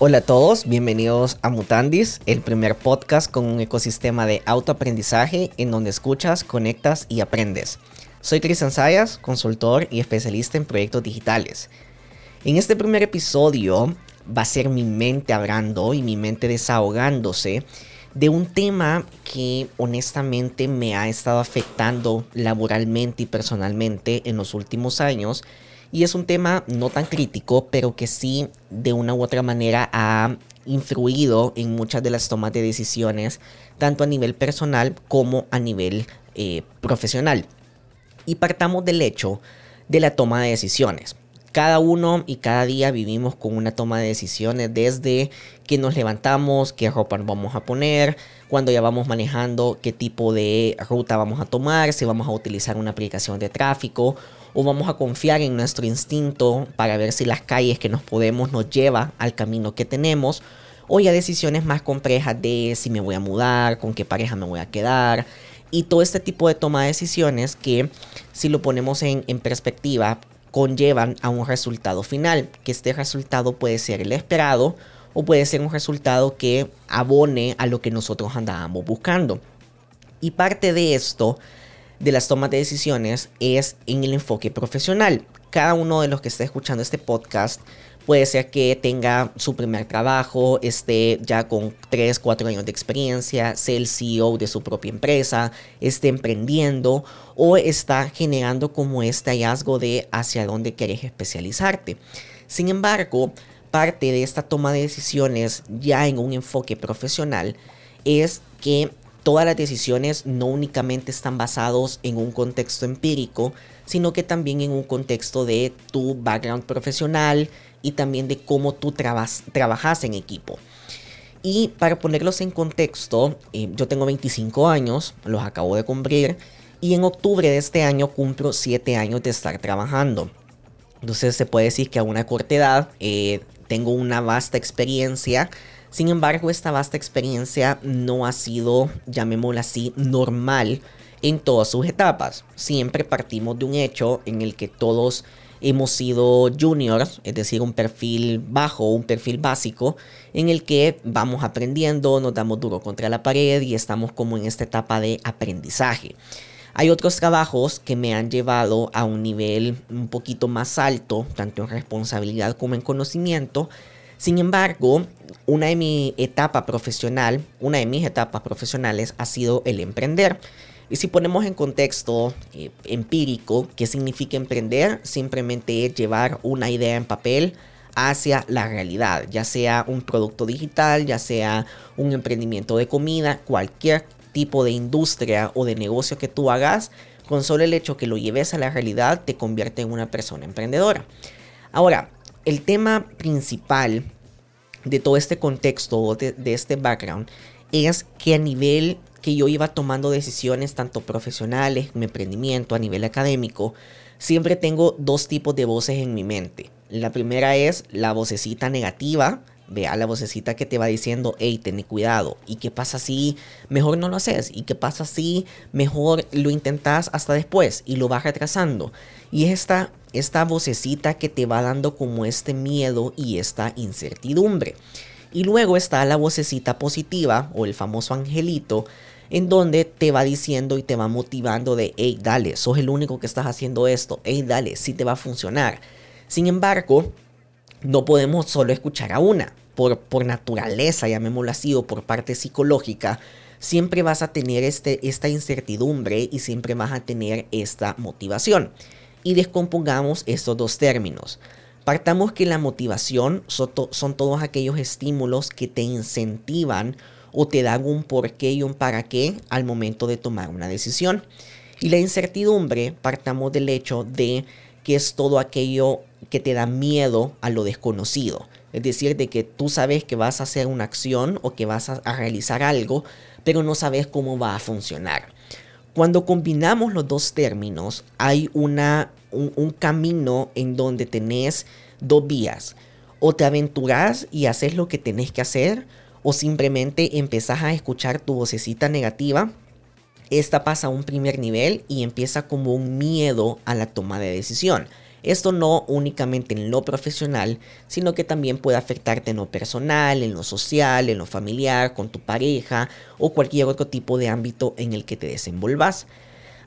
Hola a todos, bienvenidos a Mutandis, el primer podcast con un ecosistema de autoaprendizaje en donde escuchas, conectas y aprendes. Soy Cristian Sayas, consultor y especialista en proyectos digitales. En este primer episodio va a ser mi mente hablando y mi mente desahogándose de un tema que honestamente me ha estado afectando laboralmente y personalmente en los últimos años y es un tema no tan crítico, pero que sí de una u otra manera ha influido en muchas de las tomas de decisiones, tanto a nivel personal como a nivel eh, profesional. Y partamos del hecho de la toma de decisiones. Cada uno y cada día vivimos con una toma de decisiones desde que nos levantamos, qué ropa vamos a poner, cuando ya vamos manejando, qué tipo de ruta vamos a tomar, si vamos a utilizar una aplicación de tráfico o vamos a confiar en nuestro instinto para ver si las calles que nos podemos nos lleva al camino que tenemos o ya decisiones más complejas de si me voy a mudar, con qué pareja me voy a quedar y todo este tipo de toma de decisiones que si lo ponemos en, en perspectiva conllevan a un resultado final, que este resultado puede ser el esperado o puede ser un resultado que abone a lo que nosotros andábamos buscando. Y parte de esto de las tomas de decisiones es en el enfoque profesional. Cada uno de los que está escuchando este podcast puede ser que tenga su primer trabajo, esté ya con 3, 4 años de experiencia, sea el CEO de su propia empresa, esté emprendiendo o está generando como este hallazgo de hacia dónde quieres especializarte. Sin embargo, parte de esta toma de decisiones ya en un enfoque profesional es que todas las decisiones no únicamente están basados en un contexto empírico, sino que también en un contexto de tu background profesional y también de cómo tú trabajas en equipo. Y para ponerlos en contexto, eh, yo tengo 25 años, los acabo de cumplir, y en octubre de este año cumplo 7 años de estar trabajando. Entonces se puede decir que a una corta edad eh, tengo una vasta experiencia sin embargo, esta vasta experiencia no ha sido, llamémosla así, normal en todas sus etapas. Siempre partimos de un hecho en el que todos hemos sido juniors, es decir, un perfil bajo, un perfil básico, en el que vamos aprendiendo, nos damos duro contra la pared y estamos como en esta etapa de aprendizaje. Hay otros trabajos que me han llevado a un nivel un poquito más alto, tanto en responsabilidad como en conocimiento, sin embargo, una de mi etapa profesional, una de mis etapas profesionales ha sido el emprender. Y si ponemos en contexto eh, empírico, ¿qué significa emprender? Simplemente es llevar una idea en papel hacia la realidad, ya sea un producto digital, ya sea un emprendimiento de comida, cualquier tipo de industria o de negocio que tú hagas, con solo el hecho que lo lleves a la realidad te convierte en una persona emprendedora. Ahora, el tema principal de todo este contexto, de, de este background, es que a nivel que yo iba tomando decisiones tanto profesionales, mi emprendimiento, a nivel académico, siempre tengo dos tipos de voces en mi mente. La primera es la vocecita negativa, vea la vocecita que te va diciendo, hey, ten cuidado. ¿Y qué pasa si mejor no lo haces? ¿Y qué pasa si mejor lo intentas hasta después y lo vas retrasando? Y es esta, esta vocecita que te va dando como este miedo y esta incertidumbre. Y luego está la vocecita positiva o el famoso angelito en donde te va diciendo y te va motivando de, hey, dale, sos el único que estás haciendo esto, hey, dale, sí te va a funcionar. Sin embargo, no podemos solo escuchar a una. Por, por naturaleza, llamémoslo así, o por parte psicológica, siempre vas a tener este, esta incertidumbre y siempre vas a tener esta motivación. Y descompongamos estos dos términos. Partamos que la motivación son, todos aquellos estímulos que te incentivan o te dan un porqué y un para qué al momento de tomar una decisión. Y la incertidumbre, partamos del hecho de que es todo aquello que te da miedo a lo desconocido. Es decir, de que tú sabes que vas a hacer una acción o que vas a, realizar algo, pero no sabes cómo va a funcionar. Cuando combinamos los dos términos, hay una, un, camino en donde tenés dos vías. O te aventuras y haces lo que tenés que hacer, o simplemente empezás a escuchar tu vocecita negativa. Esta pasa a un primer nivel y empieza como un miedo a la toma de decisión. Esto no únicamente en lo profesional, sino que también puede afectarte en lo personal, en lo social, en lo familiar, con tu pareja o cualquier otro tipo de ámbito en el que te desenvolvas.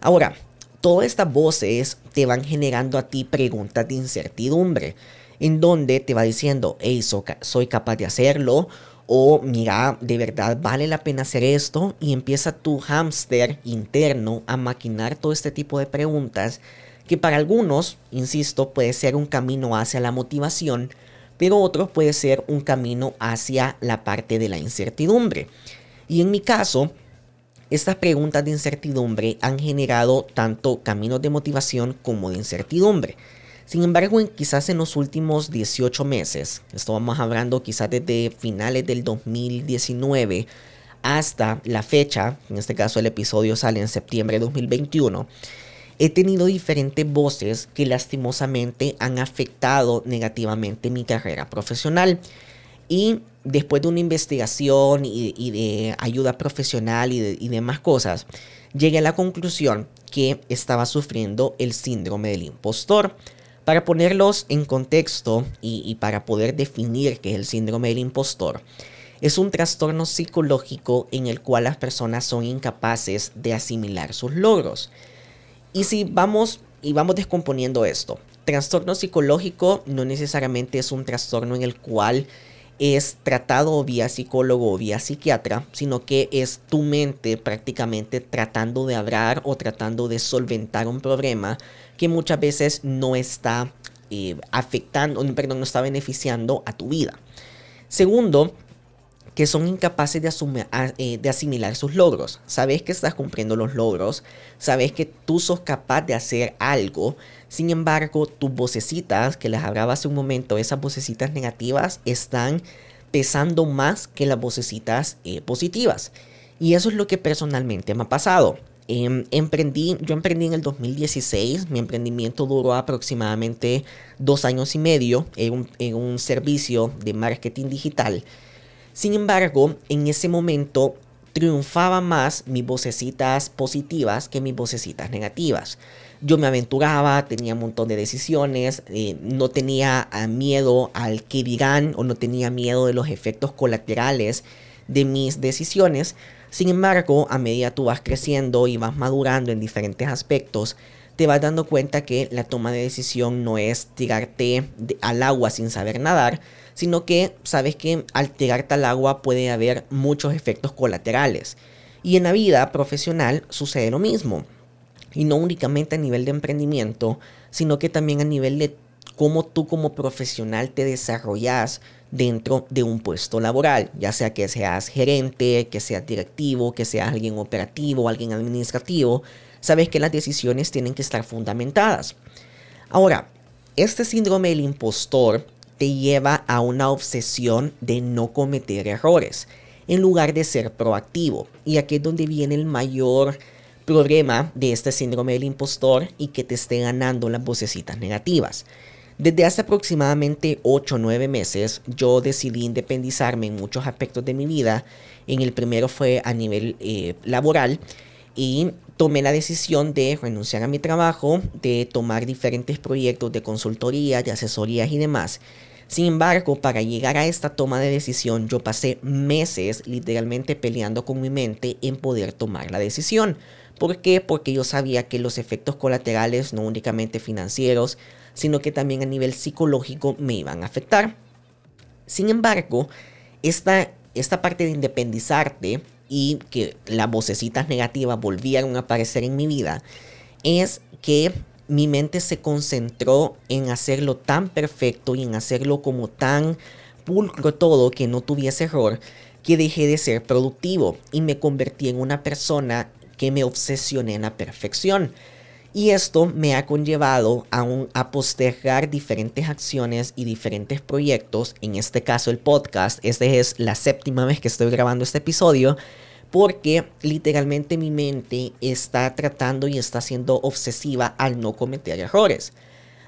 Ahora, todas estas voces te van generando a ti preguntas de incertidumbre, en donde te va diciendo, hey, soy capaz de hacerlo, o mira, de verdad vale la pena hacer esto, y empieza tu hámster interno a maquinar todo este tipo de preguntas que para algunos, insisto, puede ser un camino hacia la motivación, pero otros puede ser un camino hacia la parte de la incertidumbre. Y en mi caso, estas preguntas de incertidumbre han generado tanto caminos de motivación como de incertidumbre. Sin embargo, quizás en los últimos 18 meses, esto vamos hablando quizás desde finales del 2019 hasta la fecha, en este caso el episodio sale en septiembre de 2021, he tenido diferentes voces que lastimosamente han afectado negativamente mi carrera profesional. Y después de una investigación y, de ayuda profesional y, demás cosas, llegué a la conclusión que estaba sufriendo el síndrome del impostor. Para ponerlos en contexto y, y para poder definir qué es el síndrome del impostor, es un trastorno psicológico en el cual las personas son incapaces de asimilar sus logros. Y si vamos y vamos descomponiendo esto, trastorno psicológico no necesariamente es un trastorno en el cual es tratado vía psicólogo o vía psiquiatra, sino que es tu mente prácticamente tratando de hablar o tratando de solventar un problema que muchas veces no está eh, afectando, perdón, no está beneficiando a tu vida. Segundo, que son incapaces de, eh, de, asimilar sus logros. Sabes que estás cumpliendo los logros, sabes que tú sos capaz de hacer algo, sin embargo, tus vocecitas, que les hablaba hace un momento, esas vocecitas negativas están pesando más que las vocecitas eh, positivas. Y eso es lo que personalmente me ha pasado. Em, emprendí, yo emprendí en el 2016, mi emprendimiento duró aproximadamente dos años y medio en un, en un servicio de marketing digital sin embargo, en ese momento triunfaba más mis vocecitas positivas que mis vocecitas negativas. Yo me aventuraba, tenía un montón de decisiones, eh, no tenía ah, miedo al que dirán o no tenía miedo de los efectos colaterales de mis decisiones. Sin embargo, a medida tú vas creciendo y vas madurando en diferentes aspectos, te vas dando cuenta que la toma de decisión no es tirarte al agua sin saber nadar, sino que sabes que al tirarte al agua puede haber muchos efectos colaterales. Y en la vida profesional sucede lo mismo. Y no únicamente a nivel de emprendimiento, sino que también a nivel de cómo tú como profesional te desarrollas dentro de un puesto laboral, ya sea que seas gerente, que seas directivo, que seas alguien operativo, alguien administrativo, sabes que las decisiones tienen que estar fundamentadas. Ahora, este síndrome del impostor te lleva a una obsesión de no cometer errores, en lugar de ser proactivo. Y aquí es donde viene el mayor problema de este síndrome del impostor y que te esté ganando las vocecitas negativas. Desde hace aproximadamente 8 o 9 meses yo decidí independizarme en muchos aspectos de mi vida. En el primero fue a nivel eh, laboral y tomé la decisión de renunciar a mi trabajo, de tomar diferentes proyectos de consultoría, de asesorías y demás sin embargo, para llegar a esta toma de decisión, yo pasé meses literalmente peleando con mi mente en poder tomar la decisión. ¿Por qué? Porque yo sabía que los efectos colaterales, no únicamente financieros, sino que también a nivel psicológico me iban a afectar. Sin embargo, esta, esta parte de independizarte y que las vocecitas negativas volvieron a aparecer en mi vida, es que mi mente se concentró en hacerlo tan perfecto y en hacerlo como tan pulcro todo que no tuviese error, que dejé de ser productivo y me convertí en una persona que me obsesioné en la perfección. Y esto me ha conllevado a, un, a postergar diferentes acciones y diferentes proyectos, en este caso el podcast, esta es la séptima vez que estoy grabando este episodio, porque literalmente mi mente está tratando y está siendo obsesiva al no cometer errores.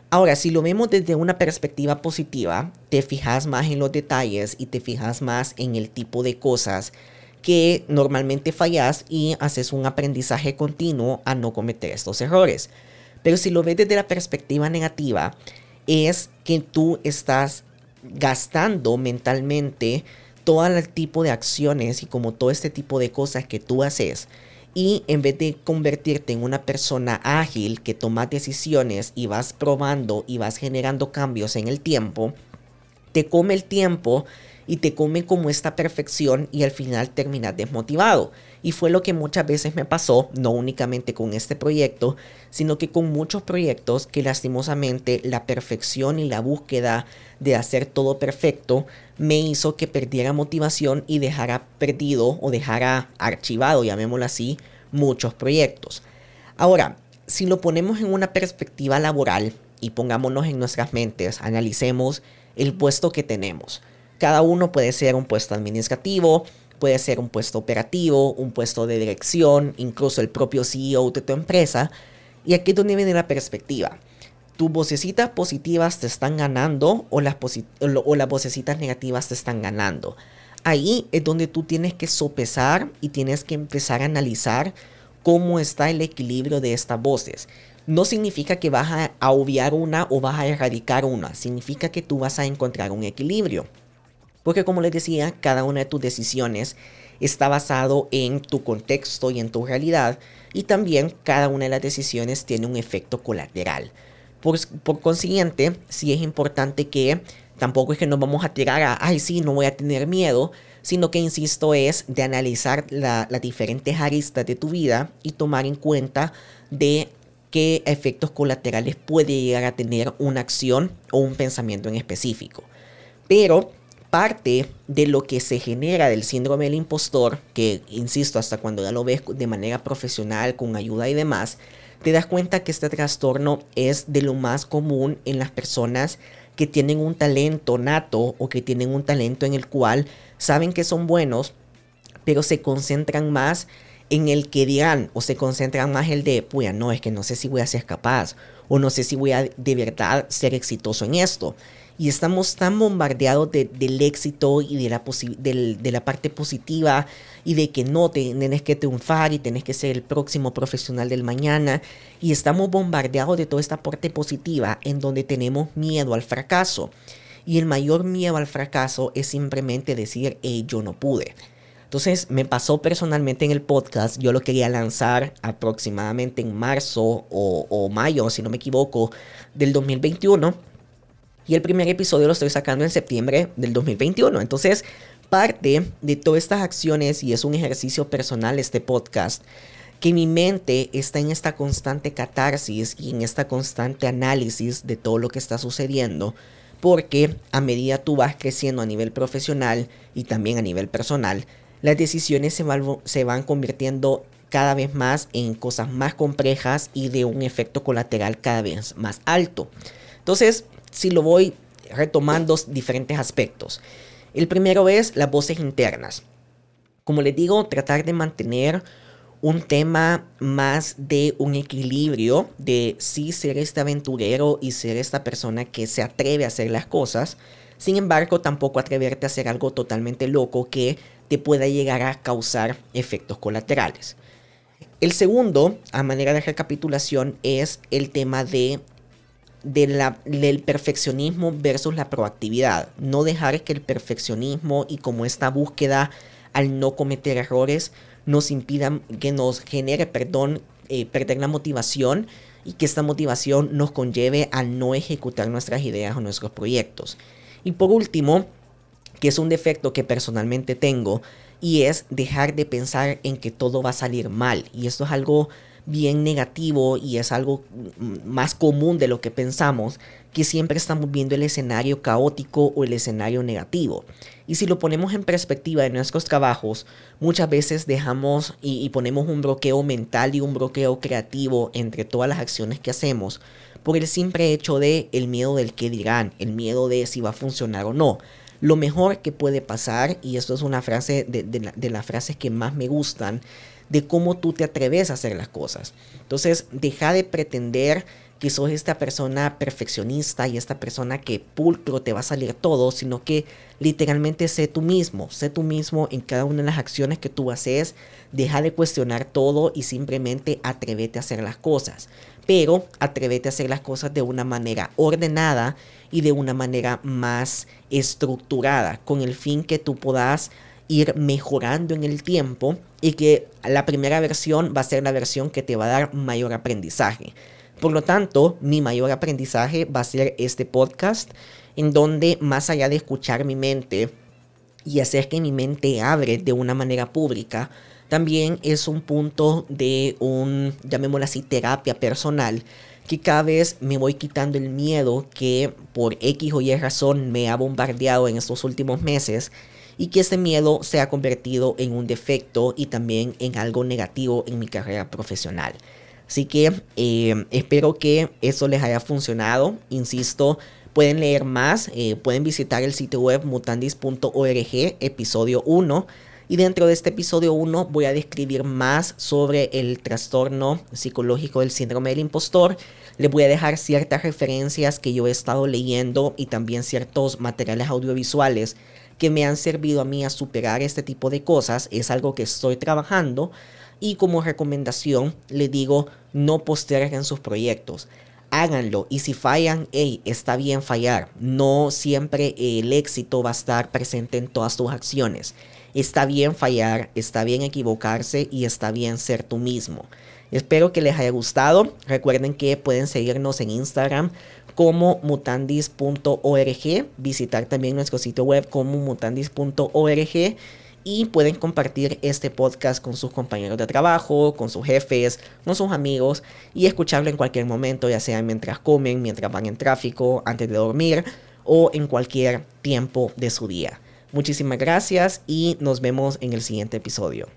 Ahora, si lo vemos desde una perspectiva positiva, te fijas más en los detalles y te fijas más en el tipo de cosas que normalmente fallas y haces un aprendizaje continuo a no cometer estos errores. Pero si lo ves desde la perspectiva negativa, es que tú estás gastando mentalmente todo el tipo de acciones y como todo este tipo de cosas que tú haces. Y en vez de convertirte en una persona ágil que toma decisiones y vas probando y vas generando cambios en el tiempo, te come el tiempo y te come como esta perfección y al final terminas desmotivado. Y fue lo que muchas veces me pasó, no únicamente con este proyecto, sino que con muchos proyectos que lastimosamente la perfección y la búsqueda de hacer todo perfecto me hizo que perdiera motivación y dejara perdido o dejara archivado, llamémoslo así, muchos proyectos. Ahora, si lo ponemos en una perspectiva laboral y pongámonos en nuestras mentes, analicemos el puesto que tenemos. Cada uno puede ser un puesto administrativo, puede ser un puesto operativo, un puesto de dirección, incluso el propio CEO de tu empresa. Y aquí es donde viene la perspectiva. ¿Tus vocecitas positivas te están ganando o las, o vocecitas negativas te están ganando? Ahí es donde tú tienes que sopesar y tienes que empezar a analizar cómo está el equilibrio de estas voces. No significa que vas a, a obviar una o vas a erradicar una, significa que tú vas a encontrar un equilibrio. Porque como les decía, cada una de tus decisiones está basado en tu contexto y en tu realidad. Y también cada una de las decisiones tiene un efecto colateral. Por, consiguiente, sí es importante que tampoco es que nos vamos a tirar a, ay, sí, no voy a tener miedo, sino que, insisto, es de analizar las diferentes aristas de tu vida y tomar en cuenta de qué efectos colaterales puede llegar a tener una acción o un pensamiento en específico. Pero parte de lo que se genera del síndrome del impostor, que insisto, hasta cuando ya lo ves de manera profesional, con ayuda y demás, te das cuenta que este trastorno es de lo más común en las personas que tienen un talento nato o que tienen un talento en el cual saben que son buenos, pero se concentran más en el que dirán o se concentran más el de, pues no, es que no sé si voy a ser capaz o no sé si voy a de verdad ser exitoso en esto y estamos tan bombardeados del éxito y de la, de la parte positiva y de que no, tenés que triunfar y tenés que ser el próximo profesional del mañana y estamos bombardeados de toda esta parte positiva en donde tenemos miedo al fracaso. Y el mayor miedo al fracaso es simplemente decir, hey, yo no pude. Entonces me pasó personalmente en el podcast, yo lo quería lanzar aproximadamente en marzo o, o mayo, si no me equivoco, del 2021 y el primer episodio lo estoy sacando en septiembre del 2021. Entonces, parte de todas estas acciones, y es un ejercicio personal este podcast, que mi mente está en esta constante catarsis y en esta constante análisis de todo lo que está sucediendo, porque a medida tú vas creciendo a nivel profesional y también a nivel personal, las decisiones se van, se van convirtiendo cada vez más en cosas más complejas y de un efecto colateral cada vez más alto. Entonces, si lo voy retomando diferentes aspectos. El primero es las voces internas. Como les digo, tratar de mantener un tema más de un equilibrio de sí ser este aventurero y ser esta persona que se atreve a hacer las cosas. Sin embargo, tampoco atreverte a hacer algo totalmente loco que te pueda llegar a causar efectos colaterales. El segundo, a manera de recapitulación, es el tema de del perfeccionismo versus la proactividad. No dejar que el perfeccionismo y como esta búsqueda al no cometer errores nos impidan, que nos genere, perdón, eh, perder la motivación y que esta motivación nos conlleve a no ejecutar nuestras ideas o nuestros proyectos. Y por último, que es un defecto que personalmente tengo, y es dejar de pensar en que todo va a salir mal. Y esto es algo bien negativo y es algo más común de lo que pensamos, que siempre estamos viendo el escenario caótico o el escenario negativo. Y si lo ponemos en perspectiva de nuestros trabajos, muchas veces dejamos y, ponemos un bloqueo mental y un bloqueo creativo entre todas las acciones que hacemos por el simple hecho de el miedo del que dirán, el miedo de si va a funcionar o no. Lo mejor que puede pasar, y esto es una frase de, de las frases que más me gustan, de cómo tú te atreves a hacer las cosas. Entonces, deja de pretender que sos esta persona perfeccionista y esta persona que pulcro te va a salir todo, sino que literalmente sé tú mismo, sé tú mismo en cada una de las acciones que tú haces, deja de cuestionar todo y simplemente atrévete a hacer las cosas. Pero atrévete a hacer las cosas de una manera ordenada y de una manera más estructurada, con el fin que tú puedas ir mejorando en el tiempo y que la primera versión va a ser la versión que te va a dar mayor aprendizaje. Por lo tanto, mi mayor aprendizaje va a ser este podcast, en donde más allá de escuchar mi mente y hacer que mi mente abre de una manera pública, también es un punto de un, llamémoslo así, terapia personal, que cada vez me voy quitando el miedo que por X o Y razón me ha bombardeado en estos últimos meses y que ese miedo se ha convertido en un defecto y también en algo negativo en mi carrera profesional. Así que eh, espero que eso les haya funcionado. Insisto, pueden leer más, eh, pueden visitar el sitio web mutandis.org, episodio 1. Y dentro de este episodio 1 voy a describir más sobre el trastorno psicológico del síndrome del impostor. Les voy a dejar ciertas referencias que yo he estado leyendo y también ciertos materiales audiovisuales que me han servido a mí a superar este tipo de cosas. Es algo que estoy trabajando. Y como recomendación, le digo, no posterguen sus proyectos. Háganlo y si fallan, hey, está bien fallar. No siempre el éxito va a estar presente en todas tus acciones. Está bien fallar, está bien equivocarse y está bien ser tú mismo. Espero que les haya gustado. Recuerden que pueden seguirnos en Instagram como mutandis.org, visitar también nuestro sitio web como mutandis.org y pueden compartir este podcast con sus compañeros de trabajo, con sus jefes, con sus amigos y escucharlo en cualquier momento, ya sea mientras comen, mientras van en tráfico, antes de dormir o en cualquier tiempo de su día. Muchísimas gracias y nos vemos en el siguiente episodio.